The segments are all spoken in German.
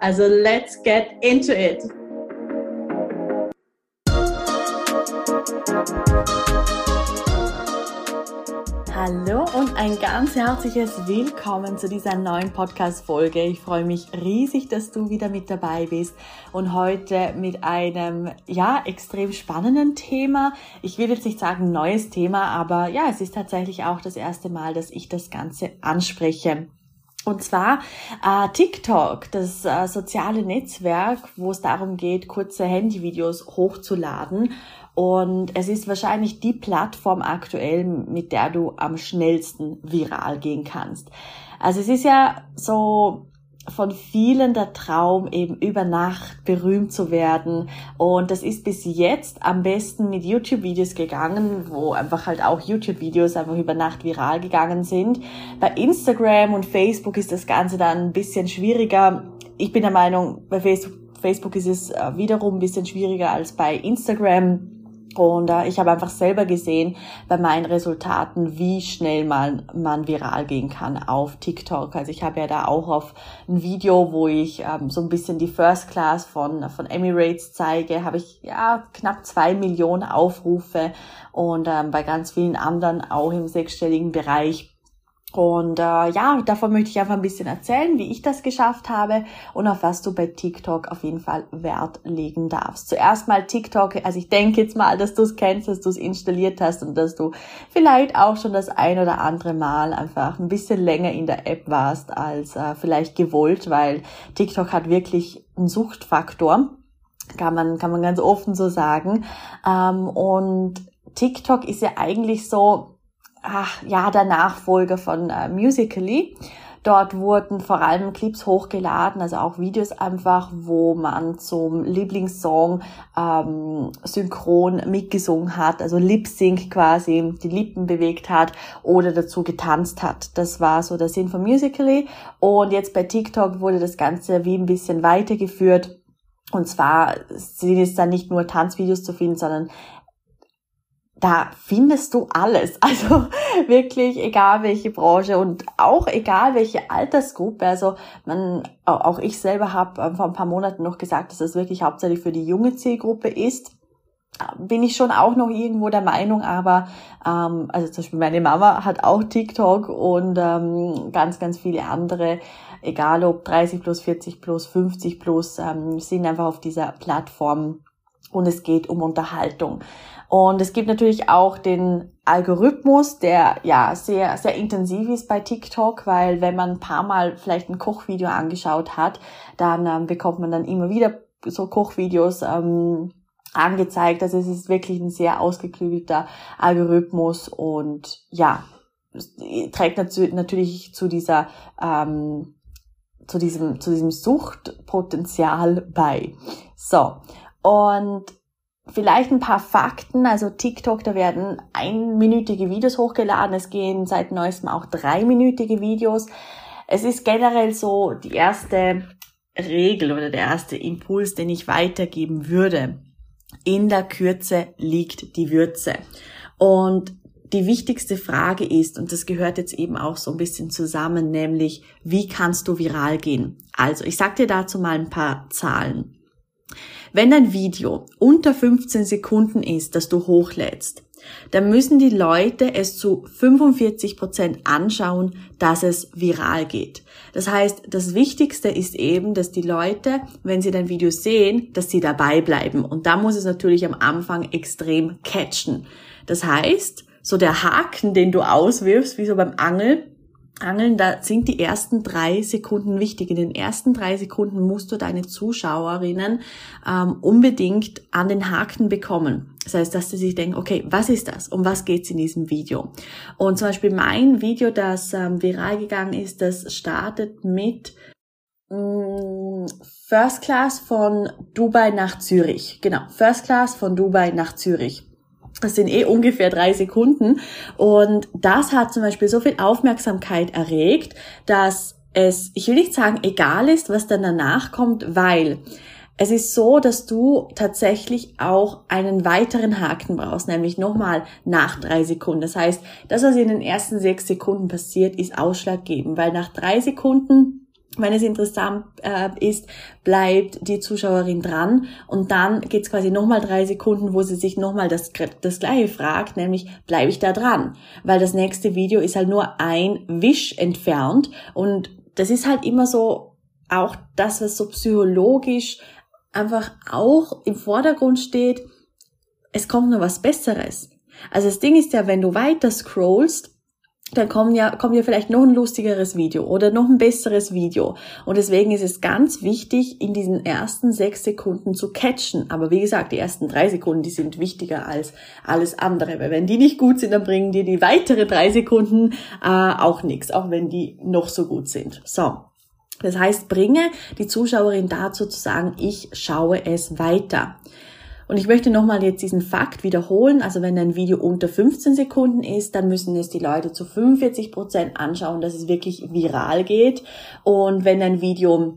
Also let's get into it! Hallo und ein ganz herzliches Willkommen zu dieser neuen Podcast-Folge. Ich freue mich riesig, dass du wieder mit dabei bist und heute mit einem, ja, extrem spannenden Thema. Ich will jetzt nicht sagen neues Thema, aber ja, es ist tatsächlich auch das erste Mal, dass ich das Ganze anspreche. Und zwar äh, TikTok, das äh, soziale Netzwerk, wo es darum geht, kurze Handyvideos hochzuladen und es ist wahrscheinlich die Plattform aktuell, mit der du am schnellsten viral gehen kannst. Also es ist ja so von vielen der Traum, eben über Nacht berühmt zu werden. Und das ist bis jetzt am besten mit YouTube-Videos gegangen, wo einfach halt auch YouTube-Videos einfach über Nacht viral gegangen sind. Bei Instagram und Facebook ist das Ganze dann ein bisschen schwieriger. Ich bin der Meinung, bei Facebook, ist es äh, wiederum ein bisschen schwieriger als bei Instagram und äh, ich habe einfach selber gesehen bei meinen Resultaten, wie schnell man, man viral gehen kann auf TikTok. Also ich habe ja da auch auf ein Video, wo ich ähm, so ein bisschen die First Class von, von Emirates zeige, habe ich ja knapp zwei Millionen Aufrufe und ähm, bei ganz vielen anderen auch im sechsstelligen Bereich und äh, ja, davon möchte ich einfach ein bisschen erzählen, wie ich das geschafft habe und auf was du bei TikTok auf jeden Fall Wert legen darfst. Zuerst mal TikTok, also ich denke jetzt mal, dass du es kennst, dass du es installiert hast und dass du vielleicht auch schon das ein oder andere Mal einfach ein bisschen länger in der App warst als äh, vielleicht gewollt, weil TikTok hat wirklich einen Suchtfaktor, kann man, kann man ganz offen so sagen. Ähm, und TikTok ist ja eigentlich so, ach, ja, der Nachfolger von äh, Musically. Dort wurden vor allem Clips hochgeladen, also auch Videos einfach, wo man zum Lieblingssong ähm, synchron mitgesungen hat, also Lip Sync quasi, die Lippen bewegt hat oder dazu getanzt hat. Das war so der Sinn von Musically. Und jetzt bei TikTok wurde das Ganze wie ein bisschen weitergeführt. Und zwar sind es dann nicht nur Tanzvideos zu finden, sondern da findest du alles. Also wirklich, egal welche Branche und auch egal welche Altersgruppe. Also man, auch ich selber habe ähm, vor ein paar Monaten noch gesagt, dass das wirklich hauptsächlich für die junge Zielgruppe ist. Bin ich schon auch noch irgendwo der Meinung, aber ähm, also zum Beispiel meine Mama hat auch TikTok und ähm, ganz, ganz viele andere, egal ob 30 plus, 40 plus, 50 plus, ähm, sind einfach auf dieser Plattform und es geht um Unterhaltung. Und es gibt natürlich auch den Algorithmus, der ja sehr, sehr intensiv ist bei TikTok, weil wenn man ein paar Mal vielleicht ein Kochvideo angeschaut hat, dann ähm, bekommt man dann immer wieder so Kochvideos ähm, angezeigt. Also es ist wirklich ein sehr ausgeklügelter Algorithmus und ja, trägt natürlich zu dieser ähm, zu diesem zu diesem Suchtpotenzial bei. So und Vielleicht ein paar Fakten. Also TikTok, da werden einminütige Videos hochgeladen. Es gehen seit neuestem auch dreiminütige Videos. Es ist generell so die erste Regel oder der erste Impuls, den ich weitergeben würde. In der Kürze liegt die Würze. Und die wichtigste Frage ist, und das gehört jetzt eben auch so ein bisschen zusammen, nämlich, wie kannst du viral gehen? Also, ich sag dir dazu mal ein paar Zahlen. Wenn ein Video unter 15 Sekunden ist, das du hochlädst, dann müssen die Leute es zu 45 Prozent anschauen, dass es viral geht. Das heißt, das Wichtigste ist eben, dass die Leute, wenn sie dein Video sehen, dass sie dabei bleiben. Und da muss es natürlich am Anfang extrem catchen. Das heißt, so der Haken, den du auswirfst, wie so beim Angeln, Angeln, da sind die ersten drei Sekunden wichtig. In den ersten drei Sekunden musst du deine Zuschauerinnen ähm, unbedingt an den Haken bekommen. Das heißt, dass sie sich denken, okay, was ist das? Um was geht's in diesem Video? Und zum Beispiel mein Video, das ähm, viral gegangen ist, das startet mit Mm, First Class von Dubai nach Zürich. Genau, First Class von Dubai nach Zürich. Das sind eh ungefähr drei Sekunden. Und das hat zum Beispiel so viel Aufmerksamkeit erregt, dass es, ich will nicht sagen, egal ist, was dann danach kommt, weil es ist so, dass du tatsächlich auch einen weiteren Haken brauchst, nämlich nochmal nach drei Sekunden. Das heißt, das, was in den ersten sechs Sekunden passiert, ist ausschlaggebend, weil nach drei Sekunden wenn es interessant äh, ist, bleibt die Zuschauerin dran und dann geht's quasi nochmal drei Sekunden, wo sie sich nochmal das, das gleiche fragt, nämlich bleibe ich da dran? Weil das nächste Video ist halt nur ein Wisch entfernt und das ist halt immer so auch das, was so psychologisch einfach auch im Vordergrund steht, es kommt nur was Besseres. Also das Ding ist ja, wenn du weiter scrollst, dann kommt ja, kommt ja vielleicht noch ein lustigeres Video oder noch ein besseres Video. Und deswegen ist es ganz wichtig, in diesen ersten sechs Sekunden zu catchen. Aber wie gesagt, die ersten drei Sekunden, die sind wichtiger als alles andere. Weil wenn die nicht gut sind, dann bringen dir die weiteren drei Sekunden äh, auch nichts, auch wenn die noch so gut sind. So. Das heißt, bringe die Zuschauerin dazu zu sagen, ich schaue es weiter. Und ich möchte nochmal jetzt diesen Fakt wiederholen. Also wenn ein Video unter 15 Sekunden ist, dann müssen es die Leute zu 45 Prozent anschauen, dass es wirklich viral geht. Und wenn ein Video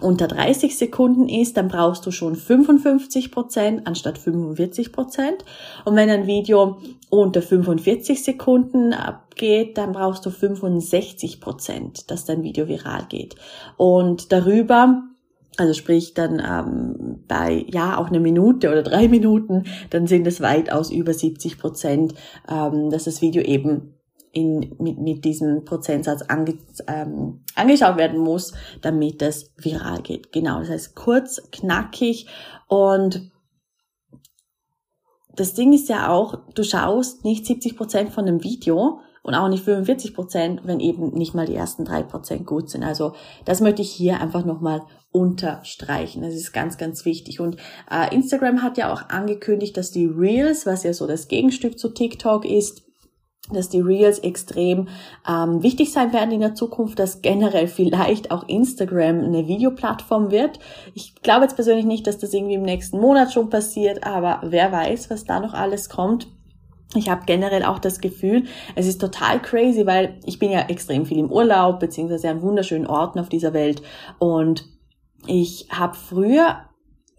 unter 30 Sekunden ist, dann brauchst du schon 55 Prozent anstatt 45 Prozent. Und wenn ein Video unter 45 Sekunden abgeht, dann brauchst du 65 Prozent, dass dein Video viral geht. Und darüber also sprich dann ähm, bei ja auch eine Minute oder drei Minuten, dann sind es weitaus über 70 Prozent, ähm, dass das Video eben in, mit, mit diesem Prozentsatz ange, ähm, angeschaut werden muss, damit es viral geht. Genau, das heißt kurz, knackig und das Ding ist ja auch, du schaust nicht 70 Prozent von einem Video, und auch nicht 45 Prozent, wenn eben nicht mal die ersten drei Prozent gut sind. Also das möchte ich hier einfach nochmal unterstreichen. Das ist ganz, ganz wichtig. Und äh, Instagram hat ja auch angekündigt, dass die Reels, was ja so das Gegenstück zu TikTok ist, dass die Reels extrem ähm, wichtig sein werden in der Zukunft, dass generell vielleicht auch Instagram eine Videoplattform wird. Ich glaube jetzt persönlich nicht, dass das irgendwie im nächsten Monat schon passiert, aber wer weiß, was da noch alles kommt. Ich habe generell auch das Gefühl, es ist total crazy, weil ich bin ja extrem viel im Urlaub, beziehungsweise an wunderschönen Orten auf dieser Welt. Und ich habe früher,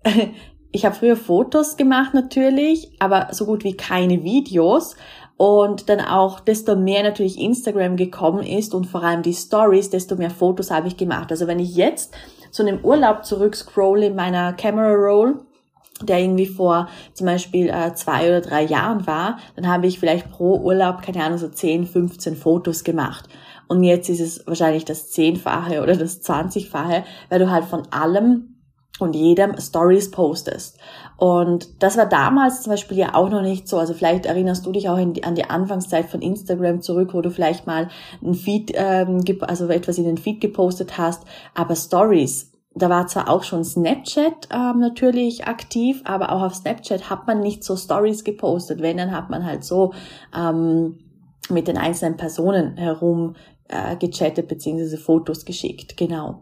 ich habe früher Fotos gemacht natürlich, aber so gut wie keine Videos. Und dann auch, desto mehr natürlich Instagram gekommen ist und vor allem die Stories, desto mehr Fotos habe ich gemacht. Also wenn ich jetzt zu einem Urlaub zurückscrolle in meiner Camera Roll, der irgendwie vor zum Beispiel äh, zwei oder drei Jahren war, dann habe ich vielleicht pro Urlaub, keine Ahnung, so 10, 15 Fotos gemacht. Und jetzt ist es wahrscheinlich das Zehnfache oder das Zwanzigfache, weil du halt von allem und jedem Stories postest. Und das war damals zum Beispiel ja auch noch nicht so. Also vielleicht erinnerst du dich auch die, an die Anfangszeit von Instagram zurück, wo du vielleicht mal ein Feed, ähm, also etwas in den Feed gepostet hast. Aber Stories da war zwar auch schon Snapchat ähm, natürlich aktiv, aber auch auf Snapchat hat man nicht so Stories gepostet. Wenn, dann hat man halt so ähm, mit den einzelnen Personen herum äh, gechattet beziehungsweise Fotos geschickt. Genau.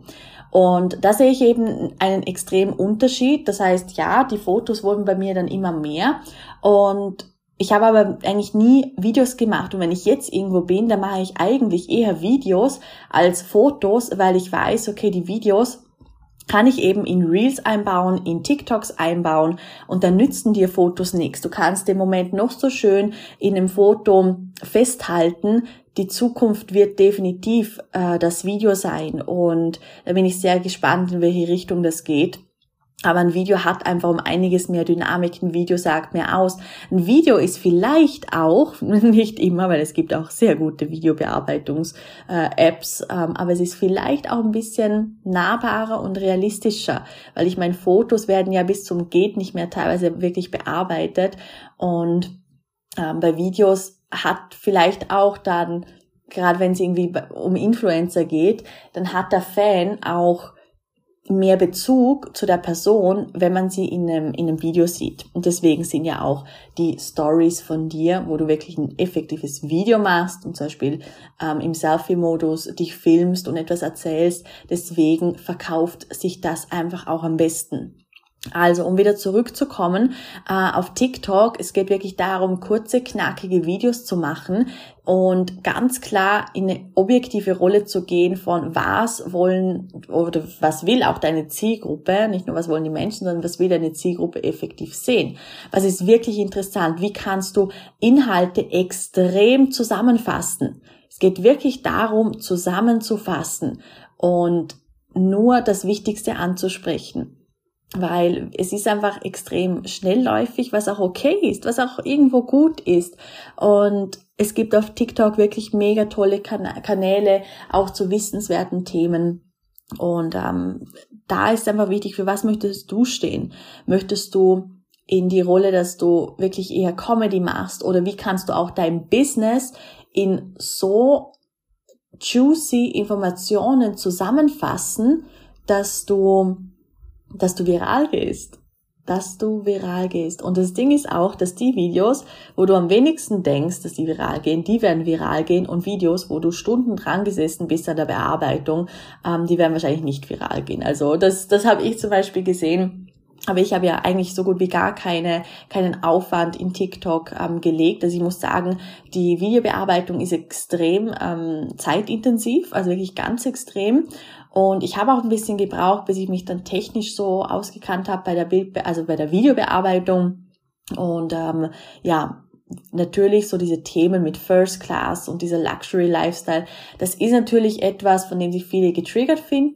Und da sehe ich eben einen extremen Unterschied. Das heißt, ja, die Fotos wurden bei mir dann immer mehr und ich habe aber eigentlich nie Videos gemacht und wenn ich jetzt irgendwo bin, dann mache ich eigentlich eher Videos als Fotos, weil ich weiß, okay, die Videos kann ich eben in Reels einbauen, in TikToks einbauen und dann nützen dir Fotos nichts. Du kannst den Moment noch so schön in einem Foto festhalten. Die Zukunft wird definitiv äh, das Video sein und da bin ich sehr gespannt, in welche Richtung das geht. Aber ein Video hat einfach um einiges mehr Dynamik. Ein Video sagt mehr aus. Ein Video ist vielleicht auch, nicht immer, weil es gibt auch sehr gute Videobearbeitungs-Apps, ähm, aber es ist vielleicht auch ein bisschen nahbarer und realistischer, weil ich meine, Fotos werden ja bis zum Geht nicht mehr teilweise wirklich bearbeitet und ähm, bei Videos hat vielleicht auch dann, gerade wenn es irgendwie um Influencer geht, dann hat der Fan auch mehr Bezug zu der Person, wenn man sie in einem, in einem Video sieht. Und deswegen sind ja auch die Stories von dir, wo du wirklich ein effektives Video machst und zum Beispiel ähm, im Selfie-Modus dich filmst und etwas erzählst. Deswegen verkauft sich das einfach auch am besten. Also, um wieder zurückzukommen äh, auf TikTok, es geht wirklich darum, kurze, knackige Videos zu machen und ganz klar in eine objektive Rolle zu gehen von was wollen oder was will auch deine Zielgruppe, nicht nur was wollen die Menschen, sondern was will deine Zielgruppe effektiv sehen. Was ist wirklich interessant? Wie kannst du Inhalte extrem zusammenfassen? Es geht wirklich darum, zusammenzufassen und nur das Wichtigste anzusprechen weil es ist einfach extrem schnellläufig, was auch okay ist, was auch irgendwo gut ist. Und es gibt auf TikTok wirklich mega tolle kan Kanäle, auch zu wissenswerten Themen. Und ähm, da ist einfach wichtig, für was möchtest du stehen? Möchtest du in die Rolle, dass du wirklich eher Comedy machst? Oder wie kannst du auch dein Business in so juicy Informationen zusammenfassen, dass du dass du viral gehst. Dass du viral gehst. Und das Ding ist auch, dass die Videos, wo du am wenigsten denkst, dass die viral gehen, die werden viral gehen. Und Videos, wo du Stunden dran gesessen bist an der Bearbeitung, ähm, die werden wahrscheinlich nicht viral gehen. Also das, das habe ich zum Beispiel gesehen. Aber ich habe ja eigentlich so gut wie gar keine, keinen Aufwand in TikTok ähm, gelegt. Also ich muss sagen, die Videobearbeitung ist extrem ähm, zeitintensiv, also wirklich ganz extrem. Und ich habe auch ein bisschen gebraucht, bis ich mich dann technisch so ausgekannt habe bei der Bild, also bei der Videobearbeitung. Und ähm, ja, natürlich so diese Themen mit First Class und dieser Luxury Lifestyle, das ist natürlich etwas, von dem sich viele getriggert fühlen.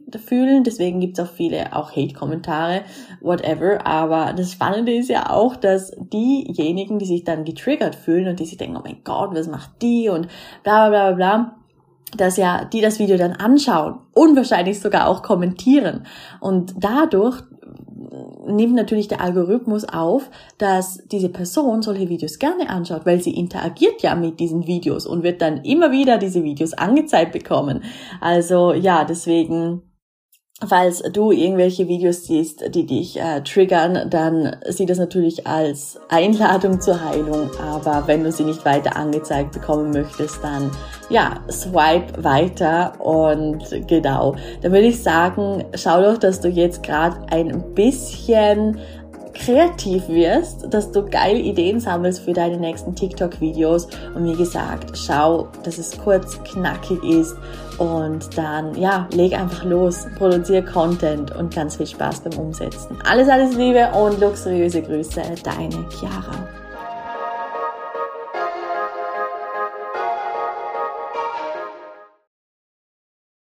Deswegen gibt's auch viele auch Hate-Kommentare, whatever. Aber das Spannende ist ja auch, dass diejenigen, die sich dann getriggert fühlen und die sich denken, oh mein Gott, was macht die und bla bla bla bla, dass ja die das Video dann anschauen und wahrscheinlich sogar auch kommentieren. Und dadurch nimmt natürlich der Algorithmus auf, dass diese Person solche Videos gerne anschaut, weil sie interagiert ja mit diesen Videos und wird dann immer wieder diese Videos angezeigt bekommen. Also ja, deswegen Falls du irgendwelche Videos siehst, die dich äh, triggern, dann sieh das natürlich als Einladung zur Heilung. Aber wenn du sie nicht weiter angezeigt bekommen möchtest, dann ja, swipe weiter und genau. Dann würde ich sagen, schau doch, dass du jetzt gerade ein bisschen kreativ wirst, dass du geile Ideen sammelst für deine nächsten TikTok-Videos. Und wie gesagt, schau, dass es kurz, knackig ist und dann, ja, leg einfach los, produziere Content und ganz viel Spaß beim Umsetzen. Alles, alles Liebe und luxuriöse Grüße, deine Chiara.